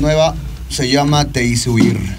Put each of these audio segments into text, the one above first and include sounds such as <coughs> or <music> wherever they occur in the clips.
nueva, se llama Te hice huir.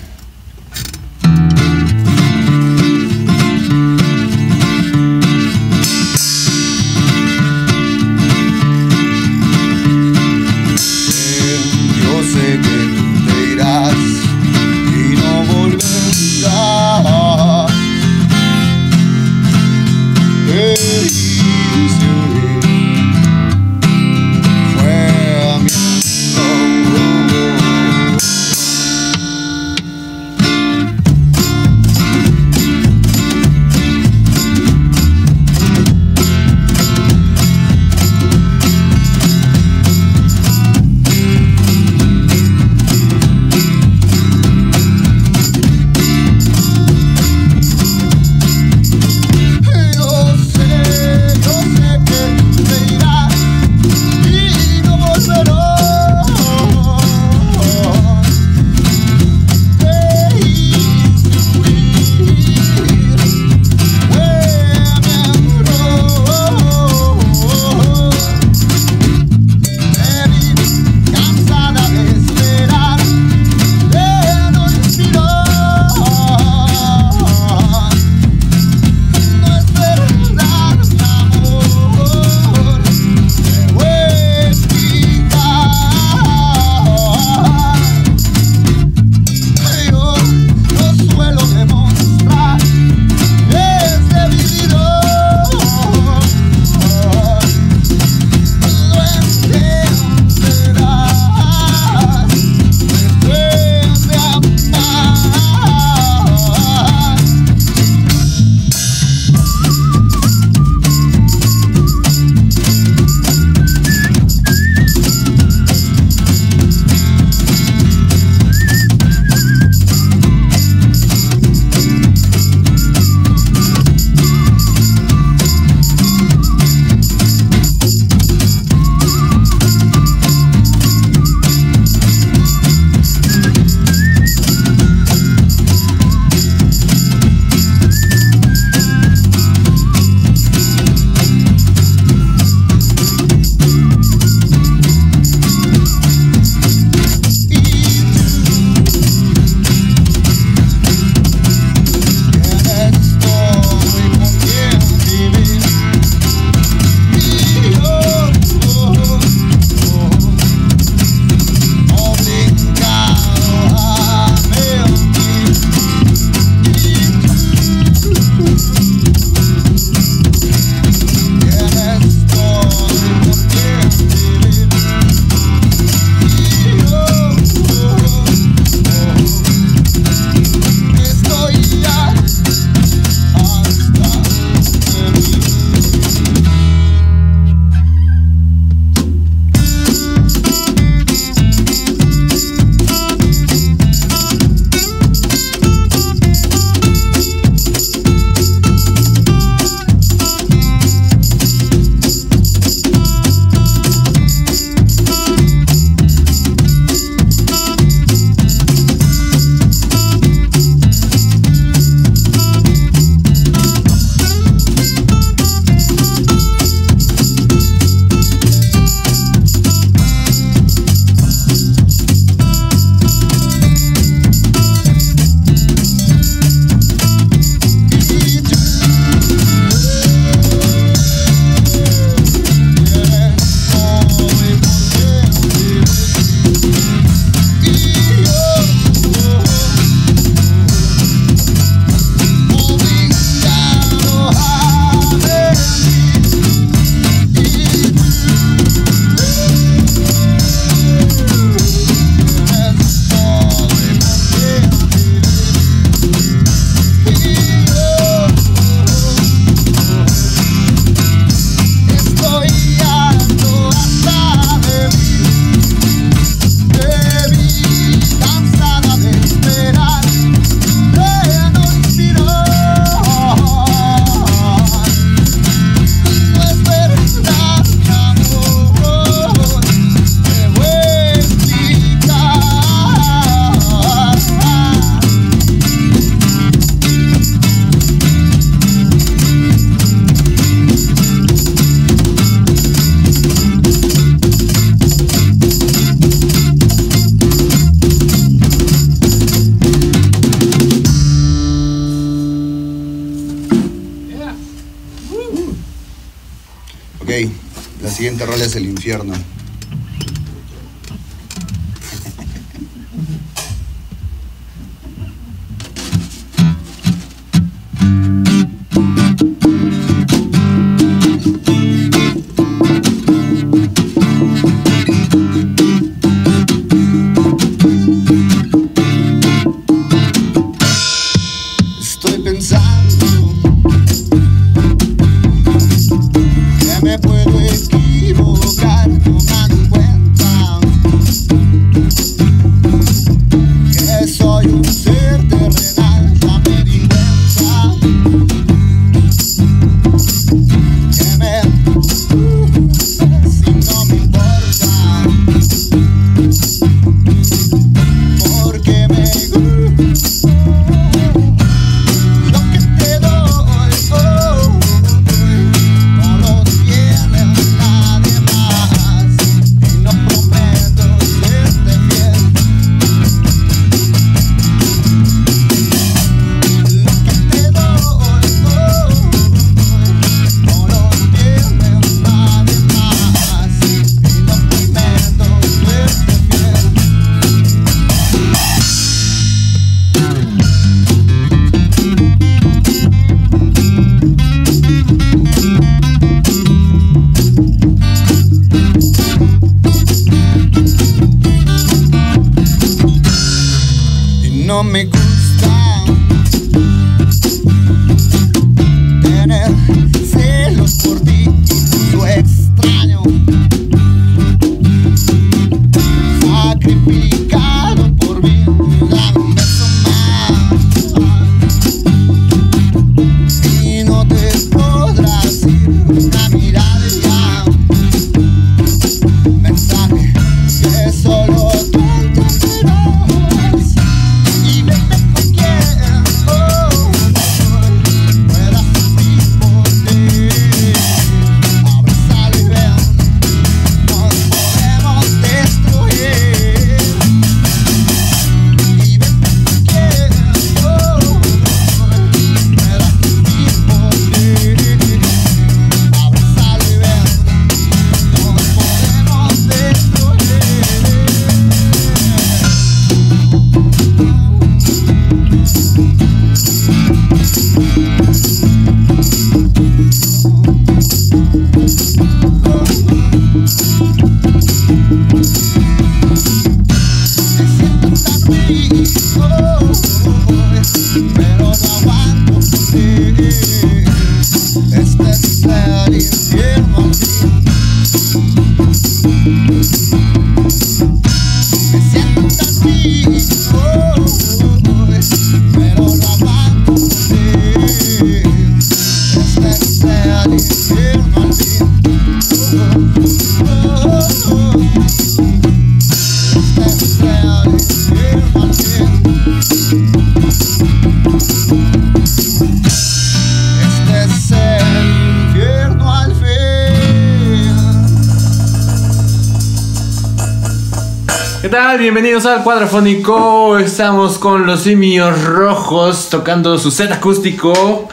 Bienvenidos al Cuadrafónico. Estamos con los simios rojos tocando su set acústico.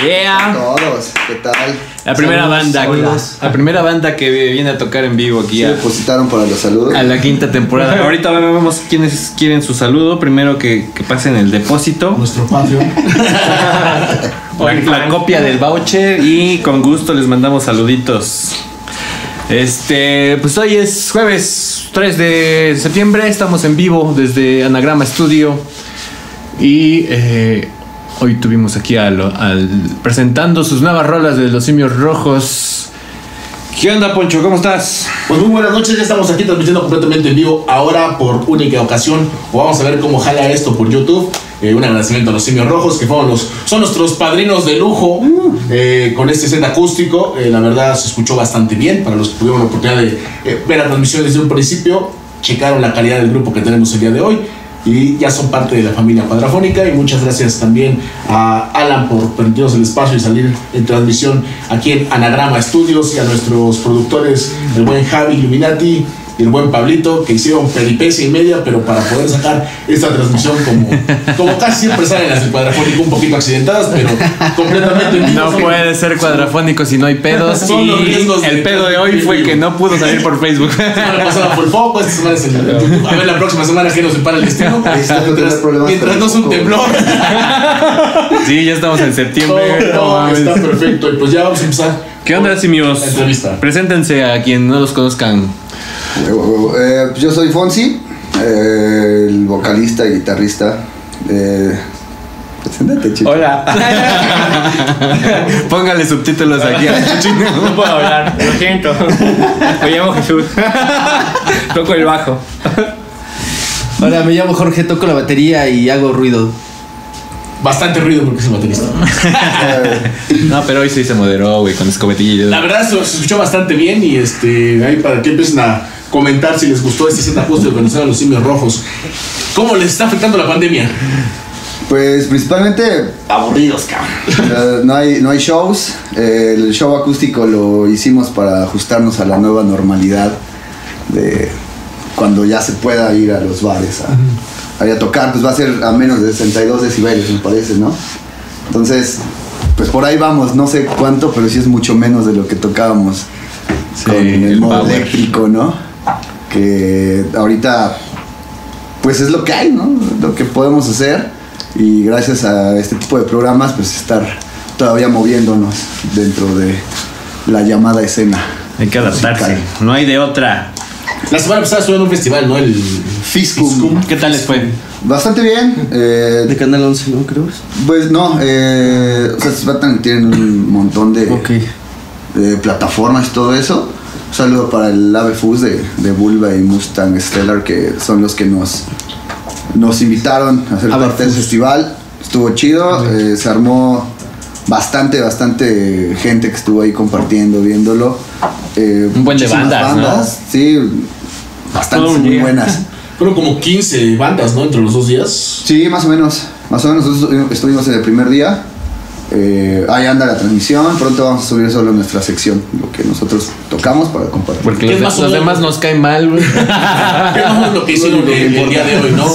Yeah. Todos, ¿qué tal? La primera Saludos, banda, saludos. la primera banda que viene a tocar en vivo aquí ¿Sí a, depositaron para los saludos? a la quinta temporada. Ahorita vemos quiénes quieren su saludo. Primero que, que pasen el depósito. Nuestro Patreon. <laughs> La, la copia del voucher. Y con gusto les mandamos saluditos. Este, pues hoy es jueves 3 de septiembre, estamos en vivo desde Anagrama Studio y eh, hoy tuvimos aquí al, presentando sus nuevas rolas de los simios rojos. ¿Qué onda, Poncho? ¿Cómo estás? Pues muy buenas noches, ya estamos aquí transmitiendo completamente en vivo, ahora por única ocasión. Vamos a ver cómo jala esto por YouTube. Eh, un agradecimiento a los simios rojos, que fueron los, son nuestros padrinos de lujo eh, con este set acústico. Eh, la verdad se escuchó bastante bien. Para los que tuvieron la oportunidad de ver la transmisión desde un principio, checaron la calidad del grupo que tenemos el día de hoy. Y ya son parte de la familia cuadrafónica. Y muchas gracias también a Alan por permitirnos el espacio y salir en transmisión aquí en Anagrama Studios y a nuestros productores, el buen Javi Illuminati y el buen Pablito, que hicieron peripecia y media, pero para poder sacar esta transmisión como, como casi siempre salen las del cuadrafónico un poquito accidentadas, pero completamente. No Son- puede ser cuadrafónico si no hay pedos. Son los Y riesgos de el pedo de hoy fue que no pudo salir por Facebook. La semana pasada fue el foco, esta semana es el YouTube. A ver la próxima semana que nos separa el destino. Mientras, no es un temblor. Sí, ya estamos en septiembre. No todo está perfecto. Y pues ya vamos a empezar. ¿Qué onda, simios? La entrevista. Preséntense a quien no los conozcan. Huevo, huevo. Eh, yo soy Fonsi, eh, el vocalista y guitarrista. Eh, preséntate, chico. Hola. <laughs> Póngale subtítulos aquí <laughs> No puedo hablar, lo siento. Me llamo Jesús. Toco el bajo. Hola, me llamo Jorge, toco la batería y hago ruido. Bastante ruido porque es el baterista. <laughs> No, pero hoy sí se moderó, güey, con escobetilla y La verdad se, se escuchó bastante bien y este ahí para que empiecen a comentar si les gustó este set ajuste de Venezuela los simios rojos. ¿Cómo les está afectando la pandemia? Pues principalmente Aburridos, cabrón. <laughs> eh, no, hay, no hay shows. Eh, el show acústico lo hicimos para ajustarnos a la nueva normalidad de cuando ya se pueda ir a los bares a, a tocar. Pues va a ser a menos de 62 decibeles, me parece, ¿no? Entonces, pues por ahí vamos. No sé cuánto, pero sí es mucho menos de lo que tocábamos Sí, con el, el modo power. eléctrico, ¿no? Que ahorita, pues es lo que hay, ¿no? Lo que podemos hacer. Y gracias a este tipo de programas, pues estar todavía moviéndonos dentro de la llamada escena. Hay que adaptarse. No hay de otra. La semana pasada estuve en un festival, ¿no? El Fiscum. ¿Qué tal les fue? Bastante bien. eh, De Canal 11, ¿no? Creo. pues no, eh, o sea, tienen un montón de, Ok. de plataformas y todo eso. Un saludo para el Ave Fus de, de Bulba y Mustang Stellar, que son los que nos, nos invitaron a ser Ave parte del festival. Estuvo chido, eh, se armó bastante, bastante gente que estuvo ahí compartiendo, viéndolo. Eh, Un buen de bandas, Sí, bastantes Todo un muy buenas. <laughs> Fueron como 15 bandas, ¿no? Entre los dos días. Sí, más o menos. Más o menos estuvimos en el primer día. Eh, ahí anda la transmisión. Pronto vamos a subir solo nuestra sección, lo que nosotros tocamos para compartir. Porque ¿Qué los, más los demás nos caen mal, güey. <laughs> ¿Qué más es lo que hicieron Lo que el, día de hoy, no?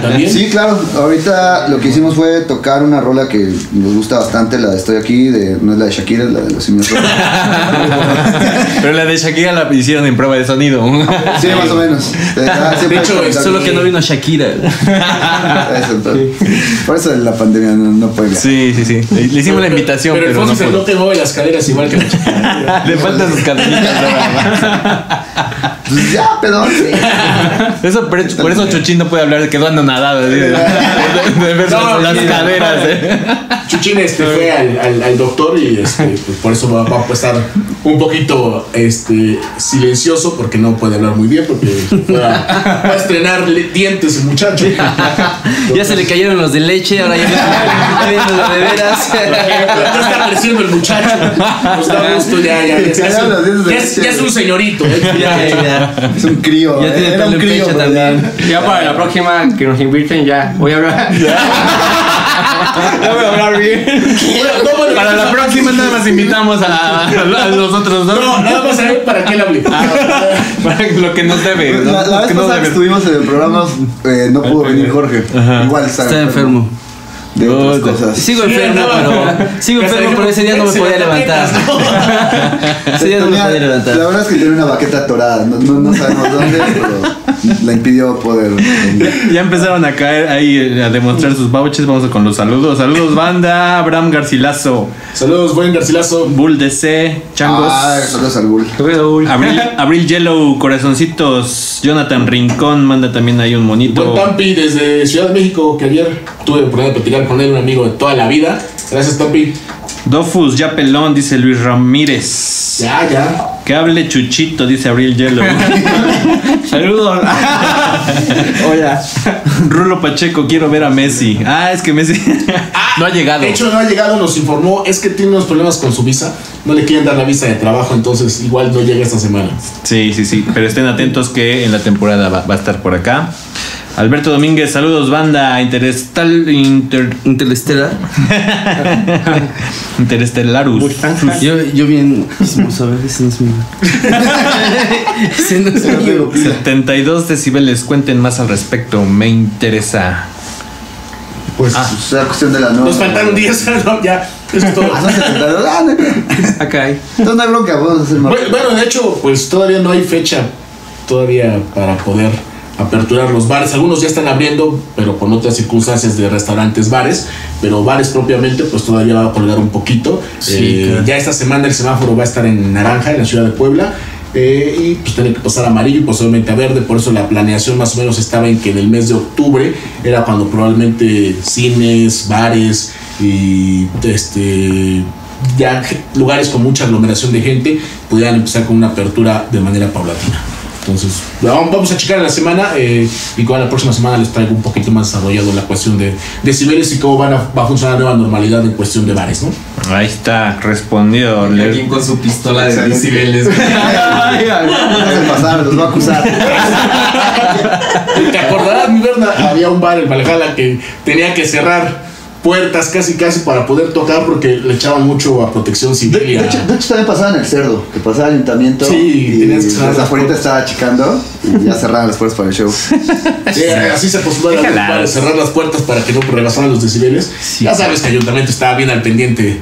También. Sí, claro. Ahorita lo que hicimos fue tocar una rola que nos gusta bastante, la de Estoy aquí, de, no es la de Shakira, es la de los simios. <laughs> Pero la de Shakira la hicieron en prueba de sonido. Sí, más o menos. Ah, <laughs> De hecho, es Solo que no vino Shakira. Eso, entonces. Por eso la pandemia no, no puede. Sí, sí, sí. Le hicimos la invitación, pero, pero, el no no te mueve las caderas igual que la <laughs> chica. Le faltan sus cadenitas. <laughs> Pues ya, pedón. sí. <laughs> Eso, por, eso- por eso Chuchín no puede hablar de quedó anonadado. así De, de- de ver No, las sí, caderas. eh. Chuchín este, fue al, al, al doctor y este, pues, por eso va, va a estar un poquito este, silencioso porque no puede hablar muy bien porque va a, va a estrenar le- dientes el muchacho. <laughs> Ya se le cayeron los de leche, ahora ya vienen los de veras. <laughs> Ya está creciendo el muchacho. Nos da gusto ya, ya, ya, Ya ya, ya es, ya es un señorito. ¿eh? Ya, ya, ya. <laughs> Es un crío. Ya eh, tiene Era un crío ya- también. Ya para la próxima que nos inviten, ya voy a hablar. <laughs> Ya voy a hablar bien. Bueno, no, bueno, Para la próxima nada más invitamos a, a los otros dos. No, nada más a ver para qué le hable. Para lo que nos debe. ¿no? La, la Lo vez que nos pasada que debe. estuvimos en el programa eh, no pudo venir Jorge. Igual está, Está enfermo. De otras cosas. Sigo enfermo, pero. Sigo enfermo, pero ese día no me podía la levantar. <laughs> Ese día no me podía La levantar. verdad es que tiene una baqueta atorada. No, no, no sabemos dónde, <laughs> pero la impidió poder. Ya empezaron a caer ahí eh, a demostrar sus vouchers. Vamos con los saludos. Saludos, banda. Abraham Garcilaso. Saludos, buen Garcilazo. Bull DC. Changos. Ah, saludos al Bull. Abril, <laughs> Abril Yellow, corazoncitos. Jonathan Rincón manda también ahí un monito. Buen Tampi desde Ciudad de México, que ayer tuve la oportunidad de platicar con él, un amigo de toda la vida. Gracias, Tampi. Dofus, ya pelón, dice Luis Ramírez. Ya, ya. Que hable Chuchito, dice Abril Yellow. <laughs> Saludos. <laughs> Hola. Rulo Pacheco, quiero ver a Messi. Ah, es que Messi. <laughs> No ha llegado. De hecho, no ha llegado, nos informó. Es que tiene unos problemas con su visa. No le quieren dar la visa de trabajo, entonces igual no llega esta semana. Sí, sí, sí. Pero estén atentos que en la temporada va, va a estar por acá. Alberto Domínguez, saludos banda Interestal Inter, Interestelar. <laughs> Interestelarus. Yo, yo bien. Vamos a ver, ese no es mío. <laughs> ese no es mío. 72 decibeles, cuenten más al respecto, me interesa. Pues es la cuestión de la nueva. Nos faltaron 10, no, ya. Eso es todo. Ah, son 72. Ah, no hay. Acá. Entonces no hay bronca, podemos hacer más. Bueno, bueno, de hecho, pues todavía no hay fecha todavía para poder aperturar los bares. Algunos ya están abriendo, pero con otras circunstancias de restaurantes, bares. Pero bares propiamente, pues todavía va a colgar un poquito. Eh, claro. Ya esta semana el semáforo va a estar en naranja, en la ciudad de Puebla. eh, y pues tiene que pasar a amarillo y posiblemente a verde. Por eso la planeación más o menos estaba en que en el mes de octubre era cuando probablemente cines, bares y este ya lugares con mucha aglomeración de gente pudieran empezar con una apertura de manera paulatina. Entonces, vamos a checar en la semana eh, y con la próxima semana les traigo un poquito más desarrollado la cuestión de decibeles y cómo van a, va a funcionar la nueva normalidad en cuestión de bares, ¿no? Ahí está, respondido. Le- Alguien con su pistola de decibeles. <laughs> Pasar, los va a acusar. <laughs> ¿Te acordarás, mi Berna? Había un bar en Valhalla que tenía que cerrar puertas casi casi para poder tocar porque le echaban mucho a protección civil. de hecho, de hecho, también pasaba en el cerdo, que pasaba el ayuntamiento Sí, y tenías que afuera puertas. estaba achicando y ya cerraban las puertas para el show. <laughs> Sí, así se postulaba Déjala. para cerrar las puertas para que no rebasaran los decibeles. ya sabes que el ayuntamiento estaba bien al pendiente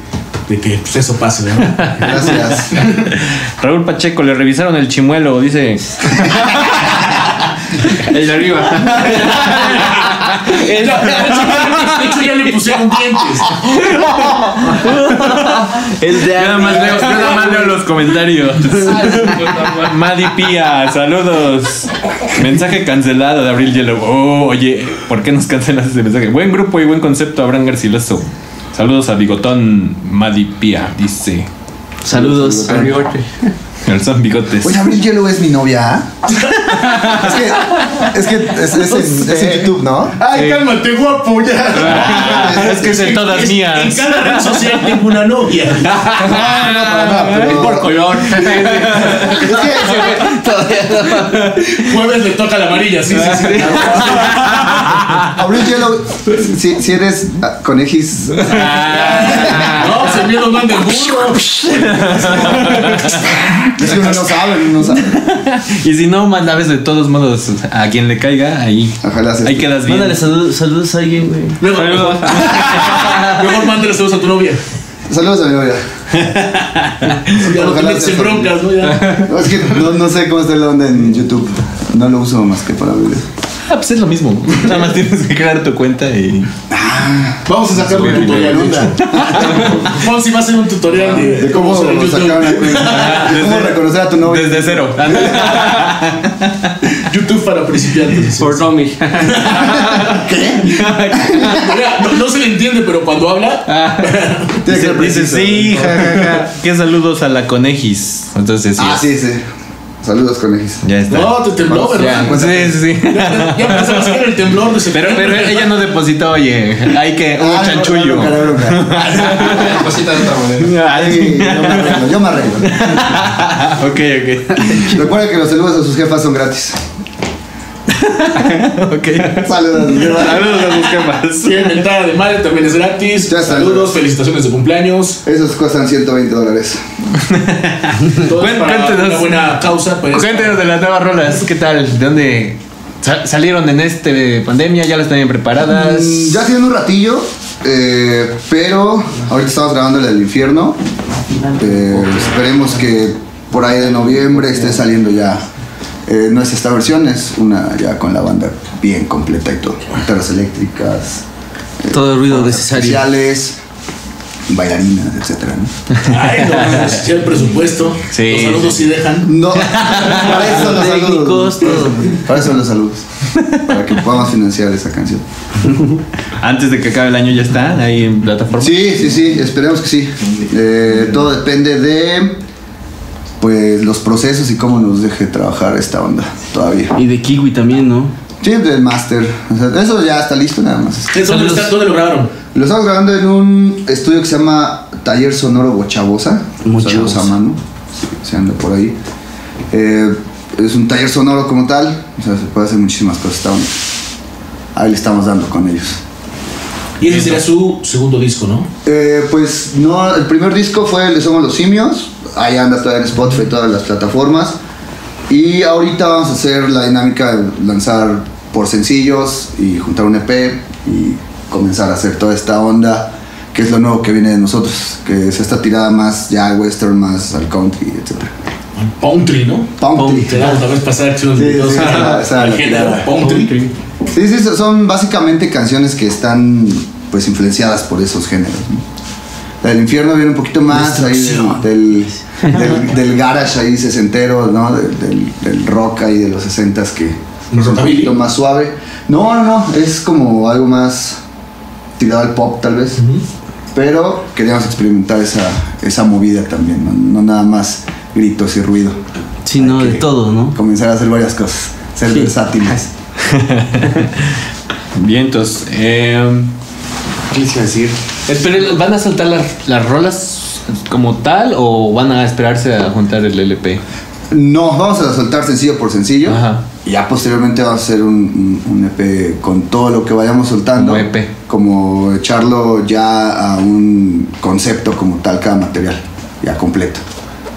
de que pues, eso pase, ¿verdad? <laughs> Gracias. <laughs> Raúl Pacheco, le revisaron el chimuelo, dice. el de arriba. De, hecho, de hecho, ya le pusieron dientes. El de Yo nada más leo, yo nada más leo los comentarios. Madi Pía, saludos. Mensaje cancelado de Abril Yellow. Oh, oye, ¿por qué nos cancelas ese mensaje? Buen grupo y buen concepto, Abraham Garciloso. Saludos a Bigotón Madi Pía, dice. Saludos. El son bigotes. Oye, Abril Yellow es mi novia. es que, es que es, es en, es en YouTube, ¿no? Ay, cálmate, guapo, ya. es que es en todas En mías. cada red social tengo una novia. <laughs> Es por color. <laughs> Es que <laughs> Jueves le toca la amarilla, sí, sí, sí. Abril Yellow, si, si eres ah, conejis, No, se miedo no anda el burro. es que uno no sabe, uno no sabe. <laughs> Y si no, mandas de todos modos a quien le caiga, ahí. Ojalá sea Ahí quedas bien. Mándale saludos, saludos a alguien, güey. Luego, mejor, <laughs> mejor mándale saludos a tu novia. Saludos a mi novia. <laughs> Ya no te Ojalá metes sea en broncas, ¿no? Ya. No, es que no, no sé cómo está la onda en YouTube. No lo uso más que para videos. Ah, pues es lo mismo. <laughs> Nada más tienes que crear tu cuenta y. Vamos a sacar un tutorial. de hecho. Fonsi <laughs> va a hacer un tutorial de, De cómo sacar una cuenta. De cómo reconocer a tu novia. Desde cero. <laughs> YouTube para principiantes. Por Tommy. Mira, no, no se le entiende, pero cuando habla, que Dice, sí, jajaja. ¿Qué saludos a la conejis? Entonces sí. Ah, sí, sí. Saludos, conejis. Ya está. no, te tembló, ¿verdad? Ya, Sí, sí, sí. Ya, ya empezamos a ver el temblor de Pero, septiembre. pero ella no depositó, oye. Hay que. Un Ah, chanchullo. no, no, no, no, no. Cosita de otra manera. <laughs> Ay, yo me arreglo, yo me arreglo. <laughs> ok, ok. Recuerda que los saludos a sus jefas son gratis. <laughs> Ok. Saludos a sus jefas. Saludos a sus jefas. Tienen de madre, también es gratis. Ya. Saludos, felicitaciones de cumpleaños. Esos cuestan 120 dólares. Cuéntenos. una buena causa. Pues, Cuéntenos de las nuevas rolas. ¿Qué tal? ¿De dónde sa- salieron en este pandemia? ¿Ya las tenían preparadas? Mm, Ya tiene un ratillo, eh, pero ahorita estamos grabando el del infierno. Eh, esperemos que por ahí de noviembre esté saliendo ya. Eh, no es esta versión, es una ya con la banda bien completa y todo. Guitarras eléctricas, Todo el ruido necesario. artificiales, bailarinas, etcétera, ¿no? Ay, no, si el presupuesto. Sí, Los saludos sí dejan. No, <laughs> para eso los Técnicos, saludos. todo. Para eso son los saludos. Para que podamos financiar esa canción. Antes de que acabe el año ya está ahí en plataforma. Sí, sí, sí, esperemos que sí. Eh, todo depende de pues los procesos y cómo nos deje trabajar esta onda todavía. Y de Kiwi también, ¿no? Sí, del. O sea, eso ya está listo nada más. ¿Dónde, está- ¿Dónde lo grabaron? Lo estamos grabando en un estudio que se llama Taller Sonoro Bochabosa. Saludos a mano, si anda por ahí. Eh, es un taller sonoro como tal, o sea, se puede hacer muchísimas cosas. Está bonito. ahí le estamos dando con ellos. Y ese sería su segundo disco, ¿no? Eh, pues no, el primer disco fue el de Somos los Simios, ahí anda todavía en Spotify todas las plataformas. Y ahorita vamos a hacer la dinámica de lanzar por sencillos y juntar un EP y comenzar a hacer toda esta onda, que es lo nuevo que viene de nosotros, que es esta tirada más ya al western, más al country, etc. Country, ¿no? Country. Pasada que son Sí, sí. Sí, sí, so- son básicamente canciones que están pues influenciadas por esos géneros. ¿no? La del infierno viene un poquito más ahí del, del, del- del garage ahí sesentero, ¿no? Del, del- del rock ahí de los sesentas que es un ¿Rockabilly? poquito más suave. No, no, no, es como algo más tirado al pop tal vez. Pero queríamos experimentar esa, esa movida también, ¿no? No nada más gritos y ruido. Sí, no, Hay de todo, ¿no? Comenzar a hacer varias cosas, ser Sí. versátiles. Vientos. <laughs> Eh, ¿Qué les iba a decir? ¿van a soltar las, las rolas como tal o van a esperarse a juntar el LP? No, vamos a soltar sencillo por sencillo. Ajá. Y ya posteriormente vamos a hacer un, un- un EP con todo lo que vayamos soltando. Como EP. Como echarlo ya a un concepto como tal cada material. Ya completo.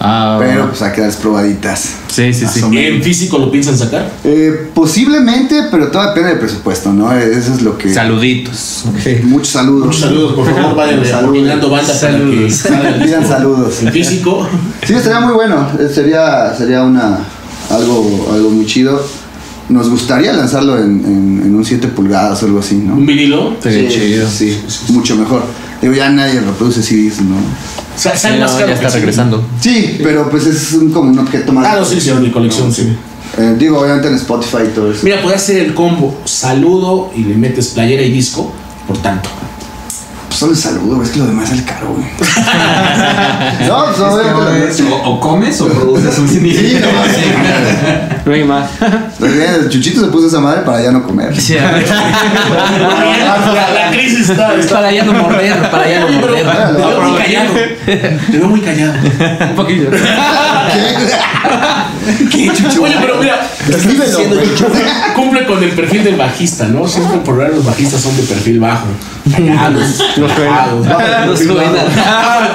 Ah, Pero pues hay que dar probaditas. sí, sí, sí. ¿En físico lo piensan sacar? Eh, posiblemente, pero todo depende del presupuesto, ¿no? Eso es lo que... Saluditos. Muchos saludos. Muchos saludos, por favor, vayan Saludos. coordinando banda para que salga el Pidan saludos. En físico. Sí, estaría muy bueno. Eh, Sería, sería una, algo, algo muy chido. Nos gustaría lanzarlo en, en- en un 7 pulgadas o algo así, ¿no? Un vinilo. Sí, chido. Sí, mucho mejor. Digo, ya nadie reproduce CDs, ¿no? Sa- Sí, Sale no, ya está sí. regresando. Sí, pero pues es un- como un objeto más. Ah, no, sí, sí, de colección, sí. Eh, digo, obviamente en Spotify y todo eso. Mira, puedes hacer el combo saludo y le metes playera y disco, por tanto. Solo el saludo, es que lo demás sale caro, güey. <laughs> no, pues obviamente. o, o comes o produces un cine. Sí, no, No hay más. El Chuchito se puso esa madre para ya no comer. Sí, a ver. <laughs> la, la crisis está. está- para ya no morder, para ya no morder. te veo muy callado. Te veo muy callado. Un poquito. ¿Qué chucho? Oye, pero mira, Escríbelo, güey. cumple con el perfil del bajista, ¿no? Siempre por ahora los bajistas son de perfil bajo. Callados. No suena. No suena.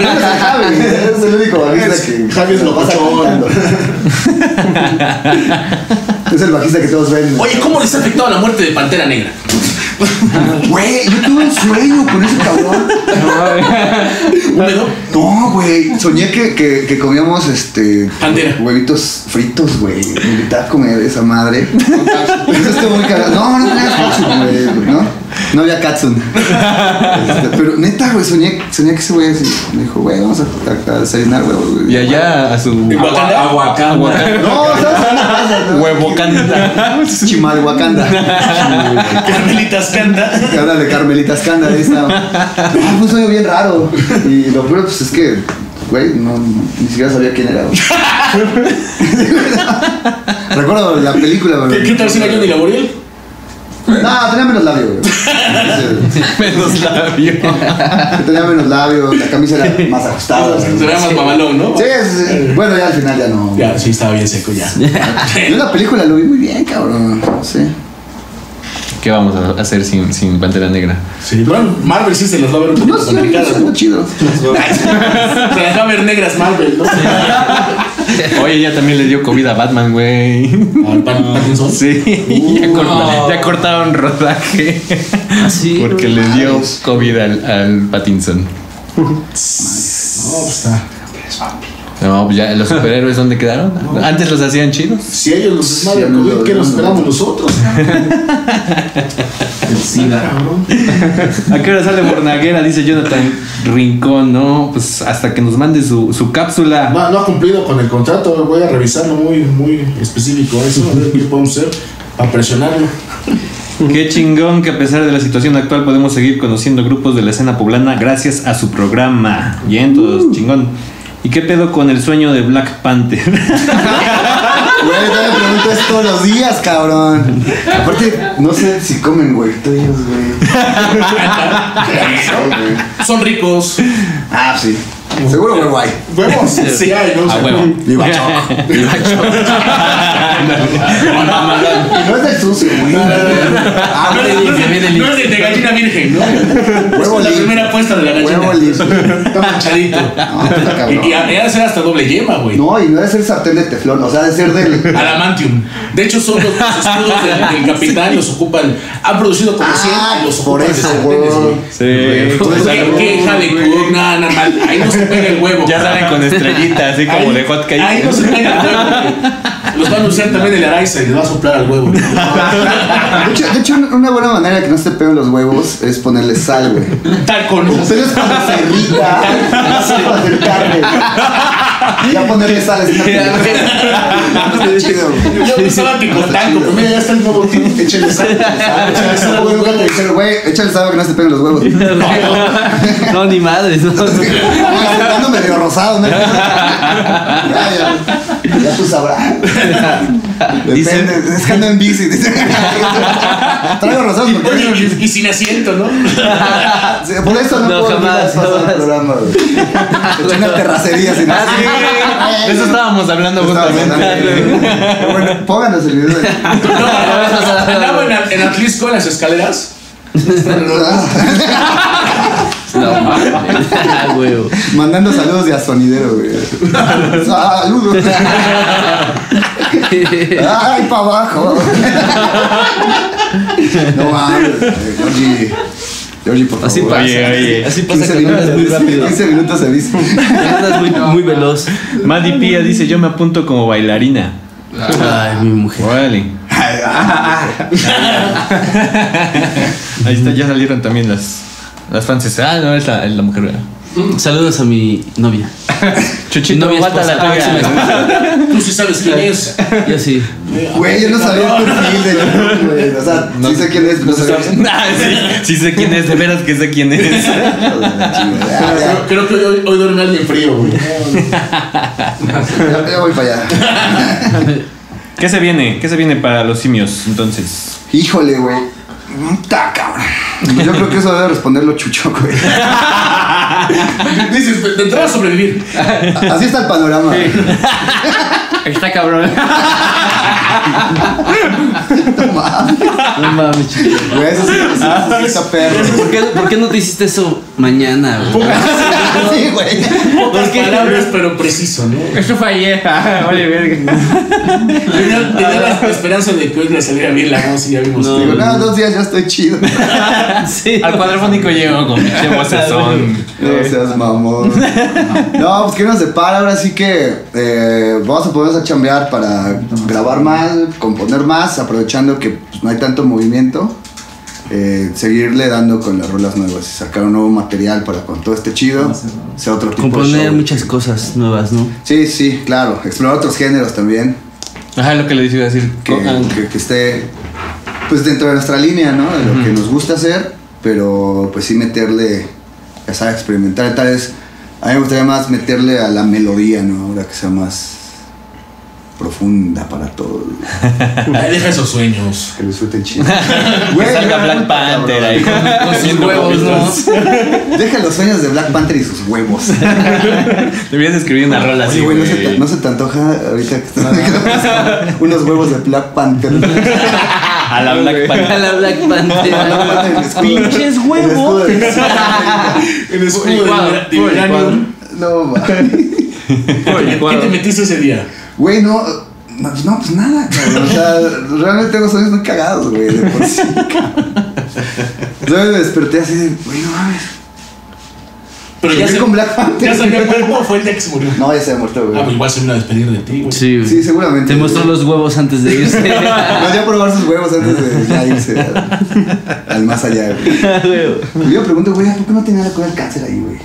Es Javi, es el único bajista que. Javi es lo pasa locochón. <laughs> <laughs> Es el bajista que todos ven. Oye, ¿cómo les ha afectado la muerte de Pantera Negra? <laughs> Güey, yo tuve un sueño con ese cabrón. ¿Húmedo? No, güey. Soñé que, que, que comíamos este. Pantera. Huevitos fritos, güey. Me invitaba a comer esa madre. <laughs> Eso estuvo muy cagado. No, no tenías katsun, güey. ¿No? No había katsun. <laughs> Este, pero neta, güey, soñé, soñé que ese güey así. Me dijo, güey, vamos a, a- a desayunar, güey. Y allá a su. Wakanda? Aguacanda. No, ¿sabes <laughs> qué pasa? no? Huevo canta. Chimalhuacanda. <laughs> Carmelitas canta. Ándale, Carmelitas Canda, ahí está. Ah, fue un sueño bien raro. Y lo peor, pues es que, güey, no, ni siquiera sabía quién era. Recuerdo la película, güey. ¿Qué, qué tal si era Johnny Laboriel? No, tenía menos labio, güey. Menos labio. <laughs> Tenía menos labio, la camisa era más ajustada. Se veía más mamalón, ¿no? Sí, sí. Bueno, ya al final ya no. Ya, sí, estaba bien seco ya. Yo la película lo vi muy bien, cabrón. Sí. ¿Qué vamos a hacer sin, sin Pantera Negra? Sí, bueno, Marvel sí se las va a ver un No poquito no sé, ¿no? chido. <laughs> Se las va a ver negras Marvel, ¿no? <laughs> Oye, ya también le dio COVID a Batman, güey. Al Pat- Pattinson. Sí, ya, corta- ya cortaron rodaje. Así. Porque le dio COVID al, al Pattinson. No, pues está. No, pues ya los superhéroes, ¿dónde quedaron? Antes los hacían chidos. Si ellos los Sí, no, ¿qué no, nos no. esperamos nosotros? <laughs> El SIDA. <laughs> ¿A qué hora sale Bornaguera? Dice Jonathan Rincón, ¿no? Pues hasta que nos mande su, su cápsula. No, no ha cumplido con el contrato, voy a revisarlo muy, muy específico eso, a ver qué podemos hacer para presionarlo. <laughs> Qué chingón que a pesar de la situación actual podemos seguir conociendo grupos de la escena poblana gracias a su programa. Bien, todos, chingón. ¿Y qué pedo con el sueño de Black Panther? <laughs> Güey, me preguntas todos los días, cabrón. Aparte, no sé si comen huevitos ellos, <laughs> güey. Son ricos. Ah, sí. Seguro que guay. Huevos, sí hay, ¿no? O A sea, huevo. Y bachoco. Y no es del sucio, güey. Ah, No es- no es- no es de, de gallina virgen, ¿no? Huevo es la limpio. primera apuesta de la gallina. Huevo limpio. Está manchadito. <laughs> No. Y, y ha de ser hasta doble yema, güey. No, y no debe ser sartén de teflón, o sea, debe ser del. Adamantium. De hecho, son los, escudos del, del capitán, los ocupan. Han producido como 100 Ah, los por ocupan de eso, güey. Sí. ¿Qué, qué hija de cook? No, no, mal. Ahí no se pega el huevo. Ya salen con estrellitas, así como Ahí- de hot cake. Ahí no se pega el huevo. Los van a usar también el Araiza y les va a soplar al huevo. De hecho, de hecho, una buena manera de que no se peguen los huevos es ponerle sal, güey. Tal con Pero es irrita, así para hacer carne. Ya ponerle <laughs> sal. Yo mira, ya está el nuevo tío. Échale sal, échale sal, güey. <laughs> Nunca te dijeron, güey, échale sal para que no se peguen los huevos. <laughs> No, ni madres, no. Ando medio rosado, ¿no? Ya, ya. Ya tú sabrás. Depende. Es que ando en bici. Traigo Oye, y, y sin asiento, ¿no? Por eso no, No, puedo jamás, pasar el programa, una terracería sin Ah, sí. De eso estábamos hablando justamente. <laughs> Bueno, pónganos el video. de- No, andaba en, en Atlisco en las escaleras. Ah, huevo. Mandando saludos de a sonidero, güey. Saludos. Ay, para abajo. No mames, güey. Georgie. Georgie, por favor. Así pasa. Oye, oye. Así pasa 15 cuando andas muy minutos, rápido. 15 minutos. Cuando andas muy, muy veloz. Madi Pía dice: Yo me apunto como bailarina. Ay, mi mujer. Órale. <laughs> Ahí está, ya salieron también las, las fans. Ah, no, es la, es la mujer. ¿verdad? Saludos a mi novia. <laughs> Chuchito, Novia guata esposa. la Ah, tuya. Tú sí sabes quién es. Yo sí. Güey, yo no sabía el perfil de YouTube, <laughs> güey. O sea, sí sé quién es, no sabía. <laughs> Ah, sí, sí sé quién es, de veras que sé quién es. Creo, creo que hoy, hoy duerme alguien frío, güey. Ya, voy para allá. ¿Qué se viene? ¿Qué se viene para los simios entonces? Híjole, güey. Ta, cabrón. Yo creo que eso debe responderlo Chucho, güey. Dices, de entrada a sobrevivir. Así está el panorama. Está cabrón. No mames. No mames, chico. Güey, eso sí, eso sí, eso sí está perro. ¿Por qué, ¿Por qué no te hiciste eso mañana, güey? <laughs> Sí, güey. Pocas palabras, pero preciso, ¿no? Esto fue ayer. Vale, verga. Tenía, tenía la esperanza de que hoy le saliera bien la voz y ya vimos. No. Digo, no, dos días ya estoy chido. <laughs> Sí. Al cuadrafónico llego con pinche vocesón. <laughs> No seas mamón. No, pues que nos depara. Ahora sí que eh, vamos a ponernos a chambear para grabar más, componer más, aprovechando que pues, no hay tanto movimiento. Eh, seguirle dando con las rolas nuevas y sacar un nuevo material para con todo este chido. Sea otro tipo de Componer show. muchas cosas nuevas, ¿no? Sí, sí, claro. Explorar otros géneros también. Ajá, lo que le iba a decir. Que, que- que esté pues dentro de nuestra línea, ¿no? De lo que nos gusta hacer, pero pues sí meterle, ya sabes, experimentar. Tal vez a mí me gustaría más meterle a la melodía, ¿no? Ahora que sea más profunda para todos. Deja esos sueños. Que lo disfruten chido. Que salga Black Panther ahí con, con sus huevos, ¿no? Deja los sueños de Black Panther y sus huevos. Deberías escribir una rola así, güey, no, se te, no se te antoja ahorita que unos huevos de Black Panther. A la Black A Panther. la Black Panther. Pinches huevos. El escudo de. No. ¿Qué te metiste ese día? Güey, no, no, no, pues nada, cabrón. O sea, realmente tengo sueños muy cagados, güey, de por sí, cabrón. Me desperté así de, güey, no mames. Pero ya se, con Black Panther. ya se había muerto o fue el día que se murió. No, ya se ha muerto, güey. Ah, pues igual se vino a despedir de ti, güey. Sí, güey. Sí, seguramente. Te mostró los huevos antes de irse. <laughs> Nos dio a probar sus huevos antes de ya irse al, al más allá, güey. <laughs> Y Yo pregunto, güey, ¿por qué no tenía la cura del cáncer ahí, güey?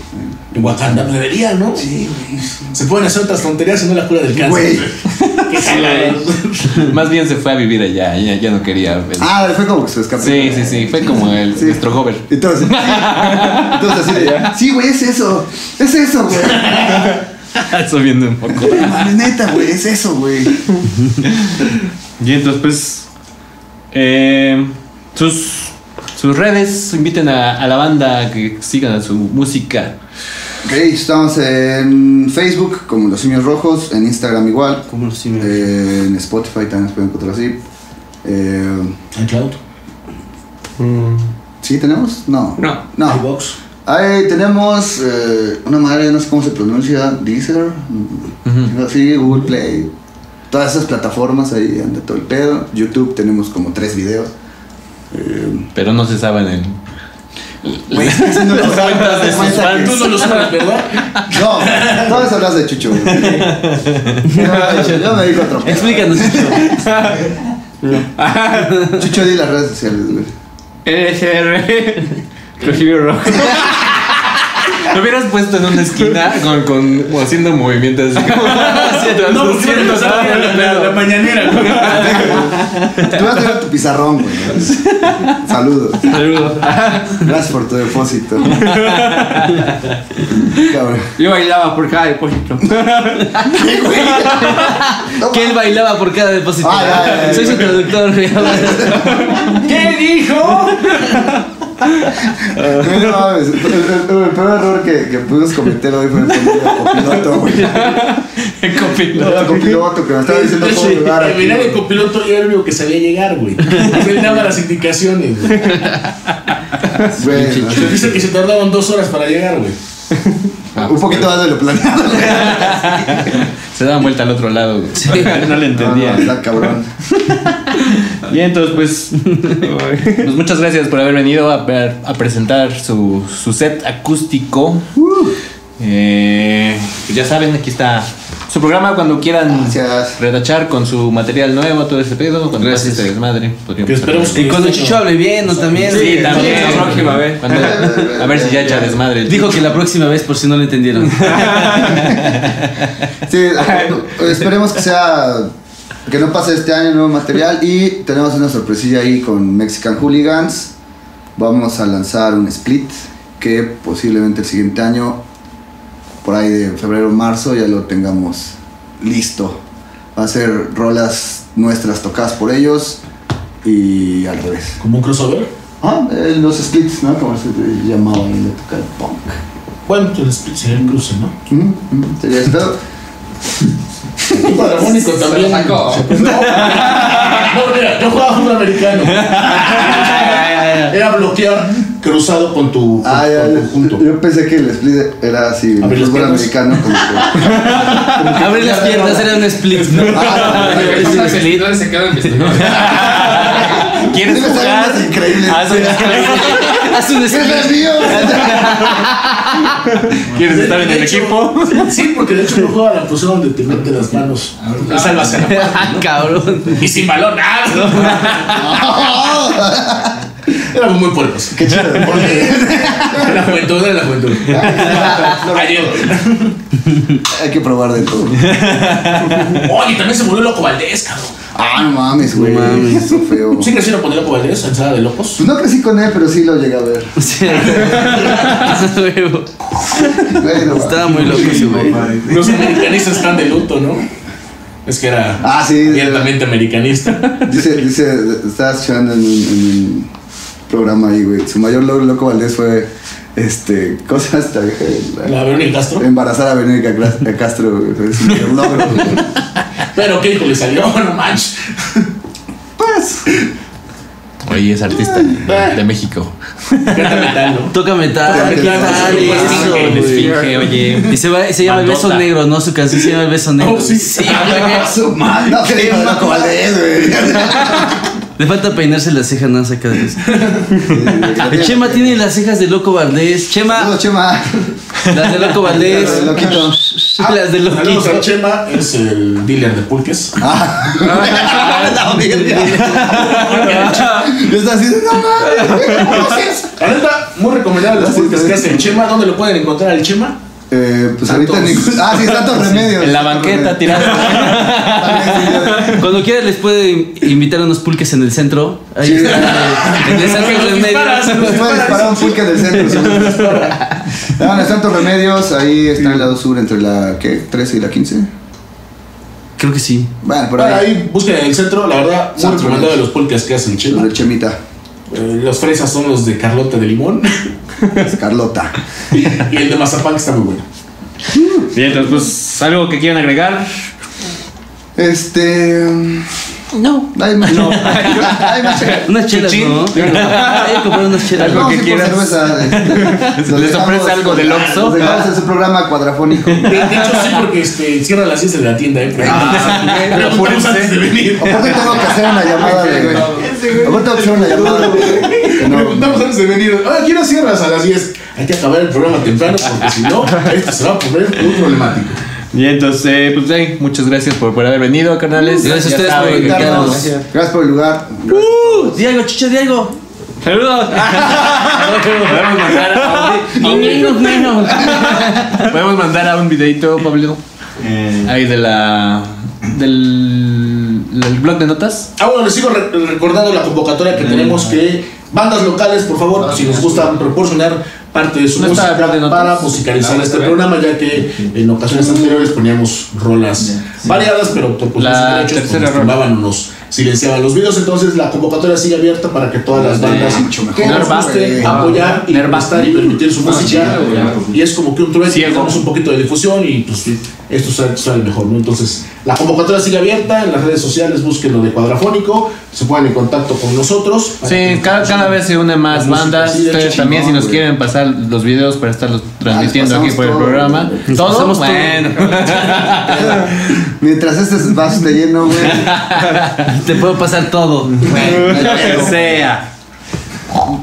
En Wakanda pues, debería, ¿no? Sí, güey. Se pueden hacer otras tonterías y no la cura del cáncer. Güey. <laughs> Qué. Más bien se fue a vivir allá, ya, ya no quería. ver. Ah, fue como que se escapó. Sí, sí, sí, fue como el Sí. nuestro hover. Entonces, entonces así de, <laughs> sí, güey, es eso. Es eso, güey. <laughs> Eso viendo un poco. No mames, neta, güey, es eso, güey. Y entonces, pues, eh, sus, sus redes, inviten a, a la banda a que sigan a su música. Ok, estamos en Facebook como Los Simios Rojos, en Instagram igual, Como los simios. eh, en Spotify también nos pueden encontrar así. Eh, En Cloud. ¿Sí tenemos? No. No. No. iVox. Ahí tenemos eh, una madre, no sé cómo se pronuncia, Deezer, sí, Google Play, todas esas plataformas ahí anda todo el pedo. YouTube tenemos como tres videos. Eh, Pero no se saben el. Güey, estoy haciendo las <laughs> cuentas de sus fans. Tú no lo sabes, ¿verdad? No, todas hablas de Chucho. Yo, me digo otro. Explícanos esto. Chucho, di las redes sociales, güey. LSR. Rojibio rojo. <laughs> Lo hubieras puesto en una esquina con, con haciendo movimientos así como. <laughs> No, porque sale la, la, la mañanera. güey. Tú vas a tener tu pizarrón, güey. Saludos. Saludos. Gracias por tu depósito. Cabrón. Yo bailaba por cada depósito. <laughs> Que él bailaba por cada depósito. Ah, ya, ya, ya. Soy su traductor. <laughs> ¿Qué dijo? No mames, el peor error que, que pudimos cometer hoy fue el copiloto, <laughs> güey. El copiloto. El copiloto que me estaba diciendo cómo llegar El aquí. mirar el copiloto ya era el único que sabía llegar, güey. Él daba las indicaciones, güey. Güey, no, Se dice que se tardaban dos horas para llegar, güey. Un poquito más de lo planeado. <laughs> Se daban vuelta al otro lado. <laughs> No le entendía. No, no, está cabrón. <laughs> Y entonces, pues, <laughs> pues muchas gracias por haber venido a, ver- a presentar su, su set acústico. Eh, pues ya saben, aquí está su programa cuando quieran Gracias. retachar con su material nuevo, todo ese pedo, cuando Gracias. pase este desmadre. podríamos Que esperemos hablar. Y cuando Chicho hable bien, ¿no? También. Sí, también. La próxima vez. Cuando- a ver si ya echa desmadre. Dijo que la próxima vez, por si no lo entendieron. <laughs> Sí, esperemos que sea. Que no pase este año nuevo material. Y tenemos una sorpresilla ahí con Mexican Hooligans. Vamos a lanzar un split que posiblemente el siguiente año, por ahí de febrero o marzo, ya lo tengamos listo. Va a ser rolas nuestras tocadas por ellos y al revés. Como un crossover. Ah, eh, los splits, ¿no? Como se llamaba en la tocar punk. Bueno, pues sería el cruce, ¿no? Sería cuadramónico <laughs> también. lo sacó. No, no, mira, yo jugaba fútbol americano. <laughs> Era bloquear cruzado con tu, con, Ah, ya, con tu. Yo pensé que el split era así, el fútbol piernas. americano. Como que, <laughs> Abrir las piernas era un split, ¿no? ah, Esa celita se vestido. <laughs> ¿Quieres jugar? unas increíbles. Haz un- <laughs> Haz un ¡Es el split. ¿Quieres estar en el equipo? Sí, porque de hecho yo jugaba la posición donde te meten las manos. La Ah, cabrón. Y sin balón, ¡ah! <laughs> Éramos muy puercos. ¡Qué chido! Porque <laughs> la juventud era la juventud. Ayer. Hay que probar de todo. <laughs> Oye, también se murió Loco Valdés, cabrón. Ah, no mames, güey. No mames. Eso feo. ¿Sí crecieron con Loco Valdés, ensalada de locos? Pues no crecí con él, pero sí lo llegué a ver. Sí. No Estaba muy loco ese güey. Los americanistas están de luto, ¿no? Es que era Ah, sí. abiertamente americanista. <laughs> Dice, dice, estaba escuchando en un, en un programa ahí, güey. Su mayor logro, loco Valdés, fue, este, <laughs> cosa hasta La Verónica Castro. embarazar a Verónica Castro, güey. Su mayor logro, güey. <laughs> Pero qué hijo le salió, no manches. Pues, Oye, es artista de México. Canta metal, ¿no? Toca metal, Toca ¿qué metal, sí, sí, esfinge, oye. Y se, va, se llama El Beso. Negro, ¿no? Su canción se llama El Beso Negro. Oh, sí. <laughs> su madre. No, que dijo loco Valdés, güey. <laughs> Le falta peinarse las cejas, no saca de eso. <laughs> El Chema tiene las cejas de Loco Valdés. Chema, Saludos, Chema. las de Loco Valdés. Las de Loquito. <laughs> Las de Saludos Loquito. Chema, es el dealer de pulques. Ah, <laughs> la verga. Le está haciendo, no mames. La neta, muy recomendable los pulques que hace el Chema. ¿Dónde lo pueden encontrar el Chema? Eh, pues ahorita Santos. ningún. <laughs> Ah, sí, tantos <laughs> remedios. En la banqueta tirando. <laughs> Cuando quiera les puede invitar a unos pulques en el centro. Ahí Sí. está, en el Santos Remedios. Se puede disparar un pulque del centro. no. En el Santos Remedios, ahí está en el lado sur entre la ¿qué? 13 y la 15. Creo que sí. Bueno, por ahí. ahí busquen en el centro, la verdad, muy recomendable ¿no? los pulques que hace el Los del Chemita. Eh, los fresas son los de Carlota de limón. <laughs> Es Carlota. y el de mazapán que está muy bueno. Bien, entonces, pues, algo que quieran agregar. Este. No. Hay más. No. Hay más. <laughs> Unas chelas. ¿no? Hay que comprar unas chelas. Algo que por quieras. Los ¿Les ofrece algo del Oxxo? Los dejamos en su programa cuadrafónico. De, hecho, sí, porque este, cierra las 10 de la tienda, ¿eh? Pero, pero apúrense antes de venir. Aparte tengo que hacer una llamada de. Aparte tengo que hacer una llamada no- Preguntamos antes de venir. Oye, ¿a qué hora cierras a las 10? Hay que acabar el programa temprano porque si no, esto se va a poner muy problemático. Y entonces, eh, pues, hey, muchas gracias por, por haber venido, carnales. Gracias a ustedes por invitarnos. gracias. Gracias por el lugar. ¡Uh! Diego, chicho, Diego. Saludos. Podemos mandar a un, Menos, menos. podemos mandar a un videito, Pablo. Ahí de la. del. del blog de notas. Ah, bueno, les sigo re- recordando la convocatoria que tenemos que bandas locales, por favor, si nos gustan proporcionar parte de su No música de para musicalizar este programa, ya que en ocasiones anteriores poníamos rolas variadas, pero por cuestiones La pues, tercera nos rola. Silenciaban los videos, entonces la convocatoria sigue abierta para que todas las bandas que nos gusten Ah, apoyar y Nerva. estar y permitir su música y es como que un trueque, damos un poquito de difusión y pues esto sale, sale mejor, ¿no? Entonces, la convocatoria sigue abierta en las redes sociales, busquen lo de Cuadrafónico, se ponen en contacto con nosotros. Sí, cada, cada vez se une más bandas. Ustedes también, si nos güey. quieren pasar los videos para estarlos transmitiendo aquí por el programa. Nos Todo, pasamos todo. bueno. <laughs> Mientras este vaso de lleno, güey. <laughs> Te puedo pasar todo. <laughs> Lo que sea.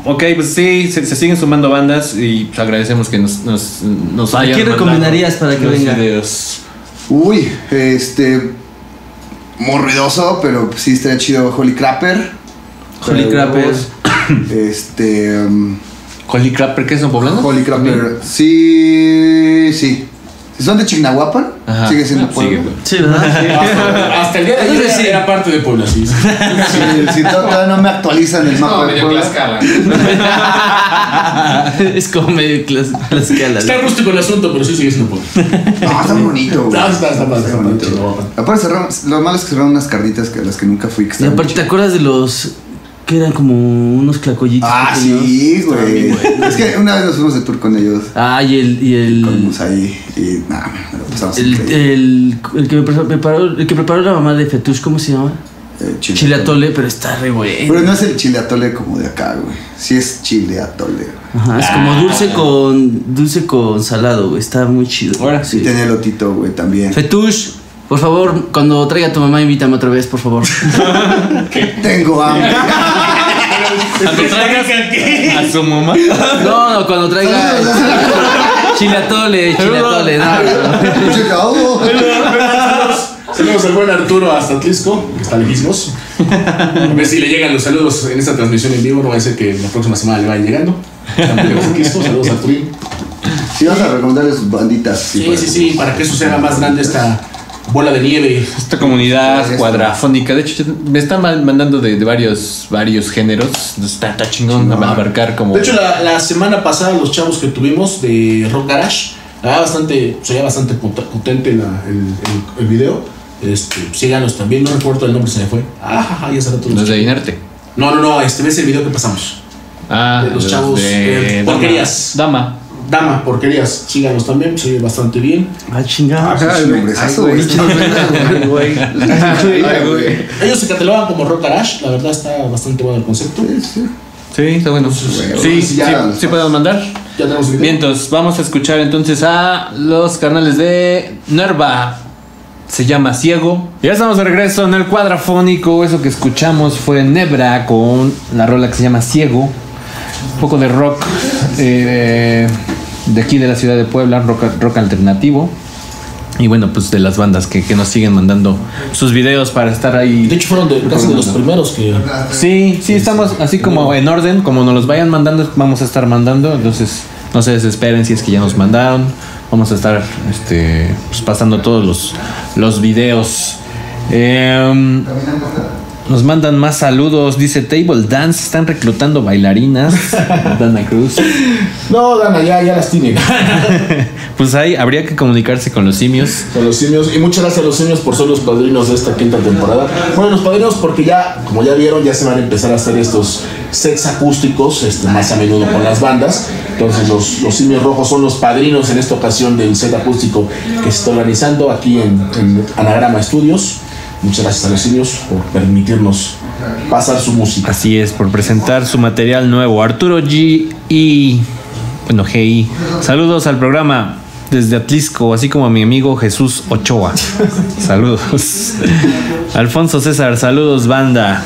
Ok, pues sí, se, se siguen sumando bandas y agradecemos que nos, nos, nos hayan ¿Qué recomendarías para que los venga? videos. Uy, este. Muy ruidoso, pero sí estaría chido Holy Crapper. Holy Crapper. <coughs> Este. um, Holy Crapper, ¿qué son poblanos? Holy Crapper. Sí, sí. Si son de Chignahuapan, Ajá. sigue siendo pueblo. Sí, ¿verdad? Hasta, hasta el día de Entonces, sí. era parte de Puebla, sí. Sí, todavía no me actualizan el mapa de Puebla. <laughs> es como medio clasicala. Está rústico el asunto, pero sí sigue siendo Puebla. No, está bonito, güey. No, está- está está bonito. Aparte, lo malo es que cerraron unas carnitas que a las que nunca fui. Que Y aparte, ¿te acuerdas de los que eran como unos clacollitos? Ah, pequeños? sí, güey. Es que una vez nos fuimos de tour con ellos. Ah, y el. Y el, ahí y nada, me lo pasamos el, el, el que me preparó, el que preparó la mamá de Fetush, ¿cómo se llama? Eh, chile, Chile atole, pero está re bueno. Pero no es el chile atole como de acá, güey. Sí es chile atole. Ajá, es como dulce con dulce con salado, güey. Está muy chido. Ahora Sí, tiene elotito, güey, también. Fetush, por favor, cuando traiga a tu mamá, invítame otra vez, por favor. <laughs> Tengo hambre. <laughs> Cuando traigas a su mamá. No, no, cuando traiga chile atole, chile atole, no. Saludos al buen Arturo hasta Atlisco, que está lejísimos. A ver si le llegan los saludos en esta transmisión en vivo. No va a ser que la próxima semana le vayan llegando. Saludos a Arturín. Sí, vamos a recomendarles sus banditas. Sí, sí, sí, para que eso se haga más grande esta bola de nieve. Esta comunidad cuadrafónica. De hecho, me están ma- mandando de, de varios, varios géneros. Está, está chingón Chingón. abarcar como. De hecho, la, la semana pasada los chavos que tuvimos de Rock Garage, verdad, bastante, sería bastante pot- potente la- el, el, el video. Este, síganos también, no recuerdo el nombre, se me fue. Ah, ya será todos los de Inerte. No, no, no, este ves el video que pasamos. Ah, De los chavos, eh, porquerías. Dama. Dama, porquerías, síganos también, se ve bastante bien. Ah, chingada. Sí, nombrezazo, güey. Ay, güey. Ellos se catalogan como Rock Garage, la verdad está bastante bueno el concepto. Sí, sí. Sí, está bueno. Sí, bueno, sí, sí, sí podemos mandar. Ya tenemos el video. Bien, entonces vamos a escuchar entonces a los canales de Nerva. Se llama Ciego. Ya estamos de regreso en el cuadrafónico. Eso que escuchamos fue Nebra con la rola que se llama Ciego. Un poco de rock eh, de aquí de la ciudad de Puebla, rock, rock alternativo. Y bueno, pues de las bandas que, que nos siguen mandando sus videos para estar ahí. De hecho, fueron de, casi de los primeros que. Sí, sí, estamos así como en orden, como nos los vayan mandando, vamos a estar mandando, entonces no se desesperen si es que ya nos mandaron, vamos a estar este, pues, pasando todos los, los videos. Em, nos mandan más saludos. Dice Table Dance, están reclutando bailarinas. <laughs> Dana Cruz. No, Dana, ya, ya las tienen. <laughs> Pues ahí habría que comunicarse con los simios. Con los simios. Y muchas gracias a los simios por ser los padrinos de esta quinta temporada. Bueno, los padrinos porque ya, como ya vieron, ya se van a empezar a hacer estos sets acústicos este, más a menudo con las bandas. Entonces los, los simios rojos son los padrinos en esta ocasión del set acústico que se está organizando aquí en, en Anagrama Studios. Muchas gracias a los simios por permitirnos pasar su música. Así es, por presentar su material nuevo. Arturo G. y. Bueno, GI. Saludos al programa desde Atlisco, así como a mi amigo Jesús Ochoa. Saludos. Alfonso César, saludos, banda.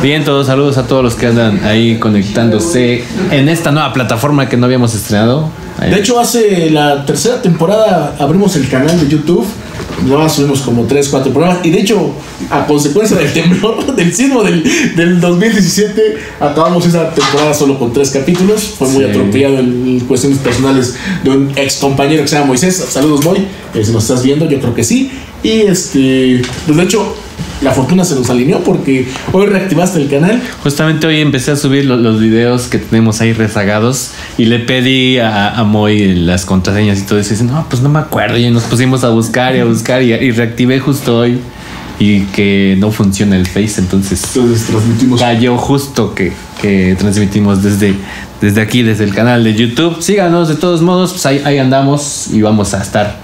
Bien, todos saludos a todos los que andan ahí conectándose en esta nueva plataforma que no habíamos estrenado. De hecho, hace la tercera temporada abrimos el canal de YouTube. Nada más subimos como 3, 4 programas. Y de hecho, a consecuencia del temblor, <laughs> del sismo del, del 2017, acabamos esa temporada solo con 3 capítulos. Fue muy Sí. atropellado en cuestiones personales de un ex compañero que se llama Moisés. Saludos, Moy. Eh, si nos estás viendo, yo creo que sí. Y este, pues de hecho, la fortuna se nos alineó porque hoy reactivaste el canal. Justamente hoy empecé a subir lo- los, videos que tenemos ahí rezagados y le pedí a, a Moy las contraseñas y todo eso. Y dice, no, pues no me acuerdo. Y nos pusimos a buscar y a buscar y, y reactivé justo hoy y que no funciona el Face. Entonces Entonces transmitimos. cayó justo que, que transmitimos desde, desde aquí, desde el canal de YouTube. Síganos de todos modos, pues ahí, ahí andamos y vamos a estar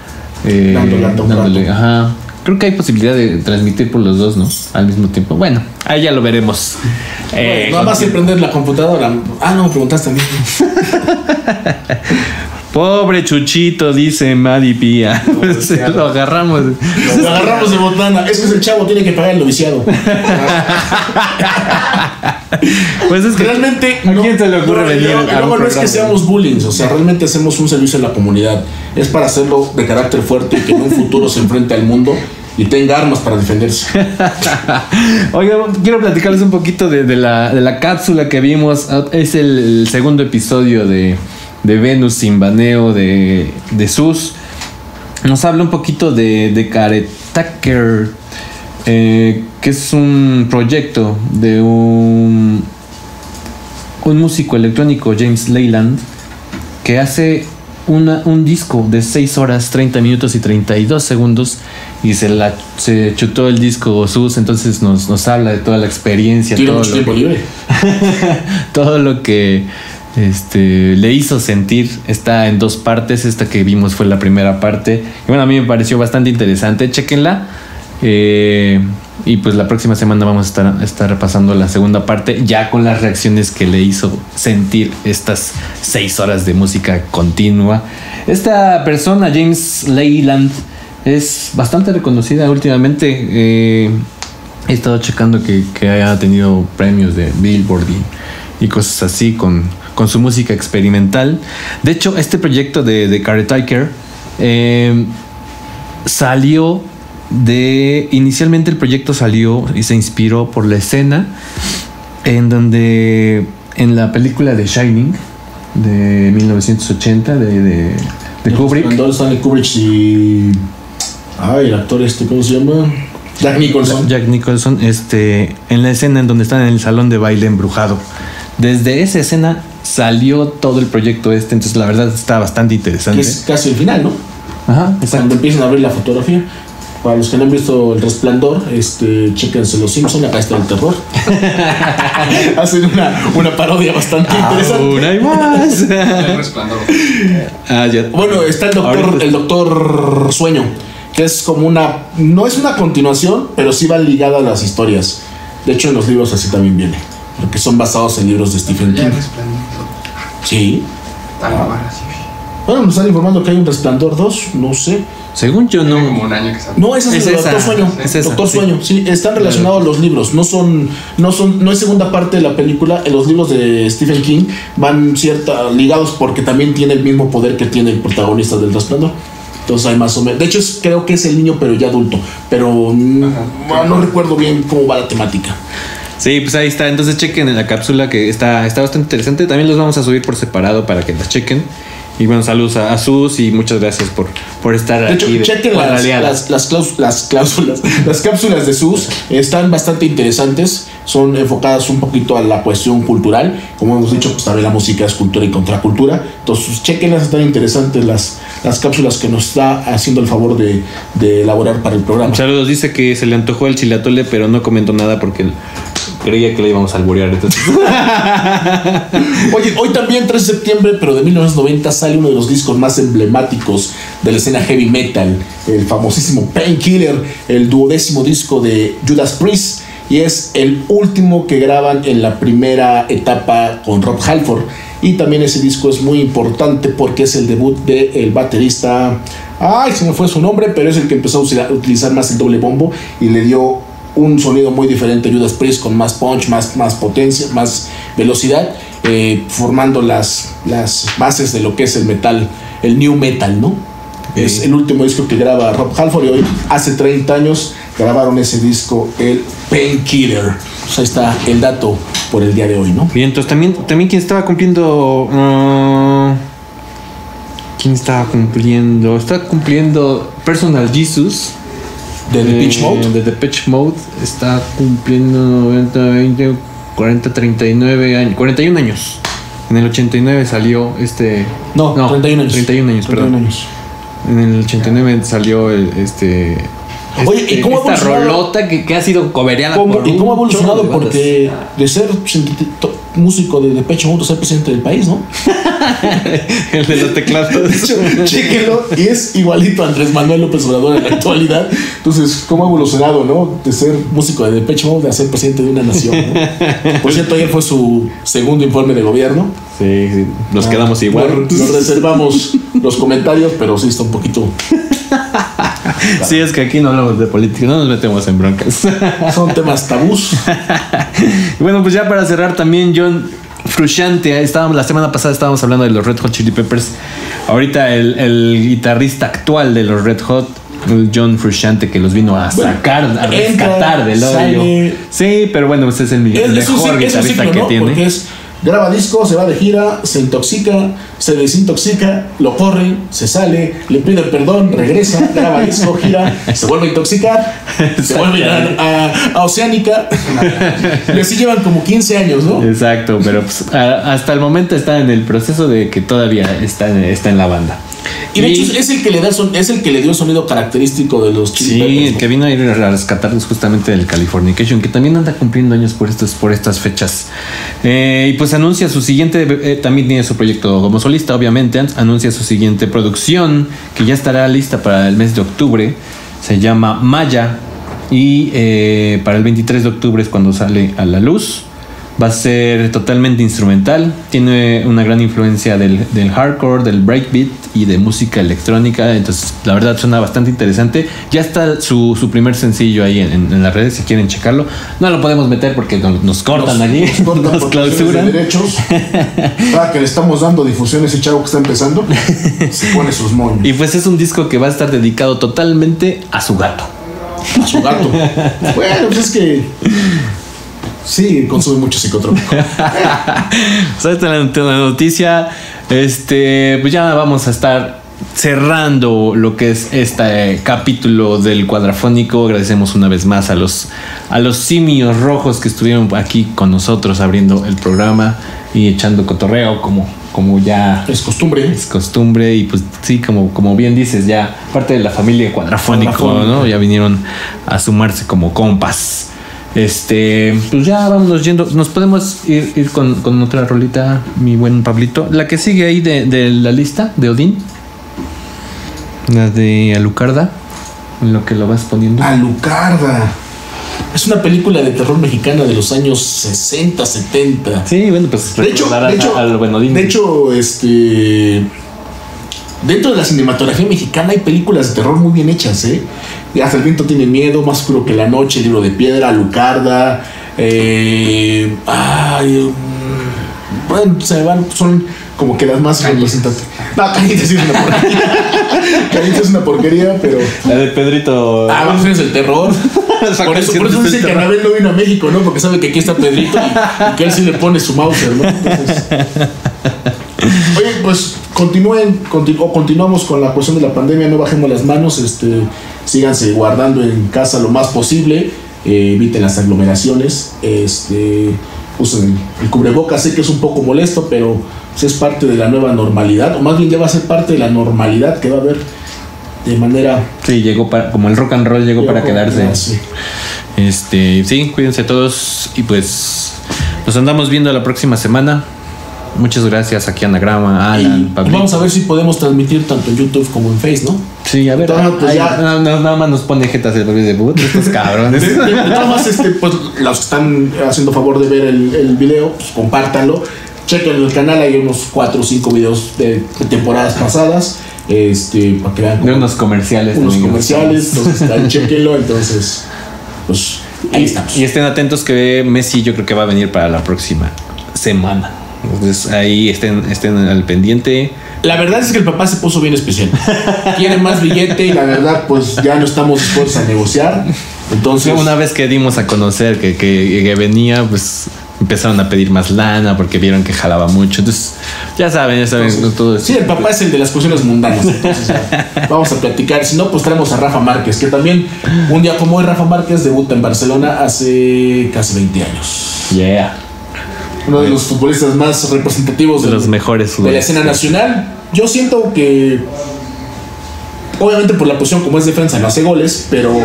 eh, dándole- ajá. Creo que hay posibilidad de transmitir por los dos, ¿no? Al mismo tiempo. Bueno, ahí ya lo veremos. Eh, Nada más la computadora. Ah, no, me preguntaste a mí. <laughs> Pobre Chuchito, dice Madi Pía. <laughs> Pues, lo agarramos. Lo agarramos de botana. Es que es el chavo, tiene que pagar el noviciado. <laughs> Pues es que Realmente. ¿A quién se le ocurre no, venir un no es que seamos bullying, o sea, realmente hacemos un servicio a la comunidad. Es para hacerlo de carácter fuerte y que en un futuro se enfrente al mundo y tenga armas para defenderse. <laughs> Oiga, quiero platicarles un poquito de, de la, de la cápsula que vimos. Es el, el segundo episodio de, de Venus sin baneo de, de Sus. Nos habla un poquito de, de Caretaker, eh, que es un proyecto de un, un músico electrónico, James Leyland, que hace una- un disco de 6 horas, 30 minutos y 32 segundos y se, la, se chutó el disco Sus, entonces nos, nos habla de toda la experiencia, Tiene todo mucho lo, tiempo libre. <laughs> todo lo que este, le hizo sentir. Está en dos partes, esta que vimos fue la primera parte. Y bueno, a mí me pareció bastante interesante, chequenla. Eh, y pues la próxima semana vamos a estar, estar repasando la segunda parte, ya con las reacciones que le hizo sentir estas seis horas de música continua. Esta persona, James Leyland, es bastante reconocida últimamente. Eh, he estado checando que, haya tenido premios de Billboard y, y cosas así con, con su música experimental. De hecho, este proyecto de, de Caretaker eh, salió de. Inicialmente el proyecto salió y se inspiró por la escena en donde. En la película de Shining de 1980 de, de, de Kubrick. Cuando Stanley Kubrick y. Ay, el actor este, ¿cómo se llama? Jack Nicholson. Jack Nicholson, este, en la escena en donde están en el salón de baile embrujado. Desde esa escena salió todo el proyecto este, entonces la verdad está bastante Que interesante. es casi el final, ¿no? Ajá, Cuando exacto. empiezan a abrir la fotografía. Para los que no han visto El Resplandor, este, chéquense Los Simpson, acá está el terror. <laughs> Hacen una, una parodia bastante interesante. Aún hay más. <laughs> El resplandor. ah, ya. Bueno, está el doctor, Ahorita- el doctor Sueño, que es como una. No es una continuación, pero sí va ligada a las historias. De hecho, en los libros así también viene. Porque son basados en libros de Stephen King. resplandor. Sí. Tal cual, así. Bueno, nos están informando que hay un Resplandor 2, no sé. Según yo Tiene no. como un año que salió. No, ese es, Es el esa, Doctor Sueño. es esa, Doctor sí. Sueño, sí, están relacionados los libros. No son, no son, no es segunda parte de la película. En los libros de Stephen King van cierta ligados porque también tiene el mismo poder que tiene el protagonista del Resplandor. Entonces hay más o menos. De hecho, es- creo que es el niño, pero ya adulto. Pero ah, no recuerdo bien cómo va la temática. Sí, pues ahí está. Entonces chequen en la cápsula que está, está bastante interesante. También los vamos a subir por separado para que las chequen. Y bueno, saludos a, a Sus y muchas gracias por, por estar De hecho, aquí. chequen las, las, las, claus- las cláusulas, <laughs> las cápsulas de SUS, están bastante interesantes, son enfocadas un poquito a la cuestión cultural, como hemos dicho, pues también la música es cultura y contracultura, entonces chequenlas, están interesantes las, las cápsulas que nos está haciendo el favor de, de elaborar para el programa. Saludos, dice que se le antojó el chilatole, pero no comentó nada porque creía que le íbamos a alburear. Entonces. <laughs> Oye, hoy también 3 de septiembre, pero de 1990 sale uno de los discos más emblemáticos de la escena heavy metal, el famosísimo Painkiller, el duodécimo disco de Judas Priest y es el último que graban en la primera etapa con Rob Halford y también ese disco es muy importante porque es el debut del baterista, ay, se me fue su nombre, pero es el que empezó a utilizar más el doble bombo y le dio un sonido muy diferente a Judas Priest con más punch, más, más potencia, más velocidad, eh, formando las, las bases de lo que es el metal, el new metal, ¿no? Es el último disco que graba Rob Halford y hoy, hace 30 años, grabaron ese disco, el Painkiller. Pues ahí está el dato por el día de hoy, ¿no? Bien, entonces también, también quien estaba cumpliendo. ah, ¿Quién estaba cumpliendo? Está cumpliendo Personal Jesus. De The eh, Pitch Mode. De The Pitch Mode. Está cumpliendo 90, 20, 40, 39 años. 41 años. En el 89 salió este. No, 31 años. 31 años, 31 perdón. años. En el 89 salió el, este. Oye, este- ¿y cómo ha esta evolucionado? rolota que, que ha sido cobereada ¿Cómo- por ¿Y cómo ha evolucionado? de. Porque de ser músico de Depeche Mode a ser presidente del país, ¿no? <laughs> el de los teclados. De hecho, chéquenlo, y es igualito a Andrés Manuel López Obrador en la actualidad. Entonces, ¿cómo ha evolucionado, no? De ser músico de Depeche Mode a ser presidente de una nación, ¿no? Por cierto, ayer fue su segundo informe de gobierno. Sí, sí, nos quedamos igual. Nos, nos reservamos los comentarios, pero sí está un poquito. <laughs> Sí, es que aquí no hablamos de política, no nos metemos en broncas. <laughs> Son temas tabús. Bueno, pues ya para cerrar también, John Frusciante, estábamos, la semana pasada estábamos hablando de los Red Hot Chili Peppers. Ahorita el, el guitarrista actual de los Red Hot, John Frusciante, que los vino a Bueno, sacar, a entra, rescatar del hoyo. sale. Sí, pero bueno, pues es el, es mejor guitarrista ciclo, que ¿no? tiene. Porque es. Graba disco, se va de gira, se intoxica, se desintoxica, lo corre, se sale, le pide perdón, regresa, graba disco, gira, se vuelve a intoxicar, se vuelve a, a- a Oceánica. Y así llevan como 15 años, ¿no? Exacto, pero pues, a- hasta el momento está en el proceso de que todavía está, en- está en la banda. Y de hecho es el que le da son- es el que le dio el sonido característico de los Chili Sí, Peppers, el que vino a ir a rescatarlos justamente del Californication, que también anda cumpliendo años por estos, por estas fechas. Eh, y pues anuncia su siguiente, eh, también tiene su proyecto como solista, obviamente, an- anuncia su siguiente producción, que ya estará lista para el mes de octubre. Se llama Maya. Y eh, para el 23 de octubre es cuando sale a la luz. Va a ser totalmente instrumental. Tiene una gran influencia del, del hardcore, del breakbeat y de música electrónica. Entonces, la verdad suena bastante interesante. Ya está su, su primer sencillo ahí en, en- en las redes si quieren checarlo. No lo podemos meter porque nos, nos cortan allí, Nos cortan nos <laughs> clausuran. de derechos. Para <laughs> que le estamos dando difusión a ese chavo que está empezando, se pone sus moños. Y pues es un disco que va a estar dedicado totalmente a su gato. a su gato. <laughs> Bueno, pues es que. Sí, consume mucho psicotrópico. Pues ahí está la, la noticia. Este, pues ya vamos a estar cerrando lo que es este capítulo del cuadrafónico. Agradecemos una vez más a los, a los simios rojos que estuvieron aquí con nosotros abriendo el programa y echando cotorreo como, como ya Es costumbre. es costumbre y pues sí, como, como bien dices, ya parte de la familia cuadrafónico, Cuadrafónico. ¿no? Ya vinieron a sumarse como compas. Este, pues ya vámonos yendo. Nos podemos ir, ir con, con otra rolita, mi buen Pablito. La que sigue ahí de, de la lista de Odín. La de Alucarda. En lo que lo vas poniendo. Alucarda. Es una película de terror mexicana de los años 60, 70. Sí, bueno, pues De hecho, al de hecho, este. Dentro de la cinematografía mexicana hay películas de terror muy bien hechas, ¿eh? Hasta el viento tiene miedo, Más oscuro que la noche, Libro de piedra, Lucarda. Eh, ay, mm, bueno, se van, son como que las más representativas. No, sí es una porquería. <laughs> Cañitas es una porquería, pero. La de Pedrito. Ah, vamos del terror. <laughs> Por eso, por eso dice que Anabel no vino a México, ¿no? Porque sabe que aquí está Pedrito y, y que él sí le pone su Mauser, ¿no? Entonces. Oye, pues continúen, continu- o continuamos con la cuestión de la pandemia, no bajemos las manos, este, síganse guardando en casa lo más posible, eh, eviten las aglomeraciones, este, usen el, el cubrebocas, sé que es un poco molesto, pero pues, es parte de la nueva normalidad, o más bien ya va a ser parte de la normalidad que va a haber de manera... Sí, llegó para, como el rock and roll llegó para quedarse. Este, sí, cuídense todos y pues nos andamos viendo la próxima semana. Muchas gracias aquí a Anagrama, Y Alan, Pablito. vamos a ver si podemos transmitir tanto en YouTube como en Face, ¿no? Sí, a ver. Entonces, pues ay, ya- no, no, nada más nos pone jetas el bebé de puta, estos <laughs> cabrones. De, de- de todas maneras, este, pues, los que están haciendo favor de ver el, el video, pues compártanlo. Chequen el canal, hay unos 4 o 5 videos de, de temporadas pasadas. Este, para que vean De unos comerciales. unos también. comerciales. Entonces, ahí <laughs> chequenlo. Entonces, pues ahí estamos. Y estén atentos que Messi yo creo que va a venir para la próxima semana. Entonces ahí estén, estén al pendiente. La verdad es que el papá se puso bien especial. Quiere más billete y la verdad, pues ya no estamos dispuestos a negociar. Entonces, Una vez que dimos a conocer que, que- que venía, pues empezaron a pedir más lana porque vieron que jalaba mucho. Entonces, ya saben, ya saben no todo Sí, el papá es el de las cuestiones mundanas. Entonces, ya, vamos a platicar. Si no, pues traemos a Rafa Márquez, que también un día como hoy Rafa Márquez debuta en Barcelona hace casi 20 años. Yeah. Uno de los futbolistas más representativos De los mejores de la escena nacional. Yo siento que, obviamente por la posición como es defensa, no hace goles, pero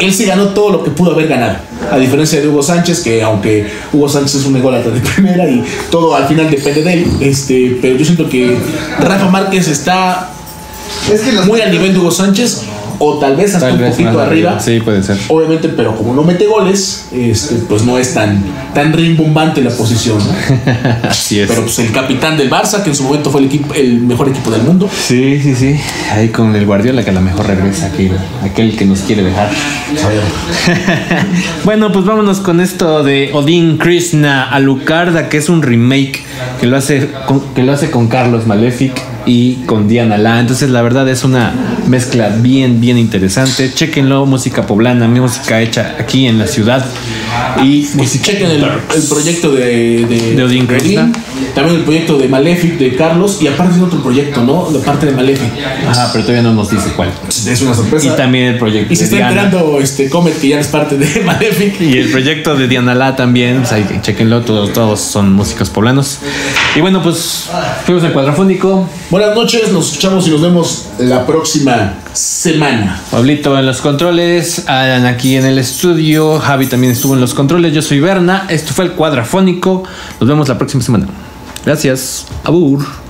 él sí ganó todo lo que pudo haber ganado. A diferencia de Hugo Sánchez, que aunque Hugo Sánchez es un ególatra de primera y todo al final depende de él, este, pero yo siento que Rafa Márquez está Es que los muy al nivel de Hugo Sánchez o tal vez hasta Tal un vez poquito más arriba. Sí, puede ser. Obviamente, pero como no mete goles, este, pues no es tan, tan rimbombante la posición. ¿no? <laughs> Así es. Pero pues el capitán del Barça, que en su momento fue el, equipo, el mejor equipo del mundo. Sí, sí, sí. Ahí con el Guardiola que a lo mejor regresa aquel, aquel que nos quiere dejar. <laughs> bueno, pues vámonos con esto de Odin Krishna Alucarda, que es un remake que lo hace con, que lo hace con Carlos Malefic y con Diana La. Entonces, la verdad es una mezcla bien, bien interesante. Chequenlo, música poblana, música hecha aquí en la ciudad. Y Y si chequen el, el proyecto de, de, De Odín Krishna. también el proyecto de Malefic de Carlos, y aparte de otro proyecto, ¿no? De parte de Malefic. Ajá, pero todavía no nos dice cuál. Es una Y sorpresa. también el proyecto Y se de está Diana. enterando este Comet que ya es parte de <laughs> Malefic. Y el proyecto de Diana La también, pues ahí chequenlo, todos, todos son músicos poblanos. Y bueno, pues fuimos al cuadrafónico. Buenas noches, nos escuchamos y nos vemos la próxima semana. Pablito en los controles, Alan aquí en el estudio, Javi también estuvo en los controles, yo soy Berna, esto fue el cuadrafónico, nos vemos la próxima semana. Gracias, abur.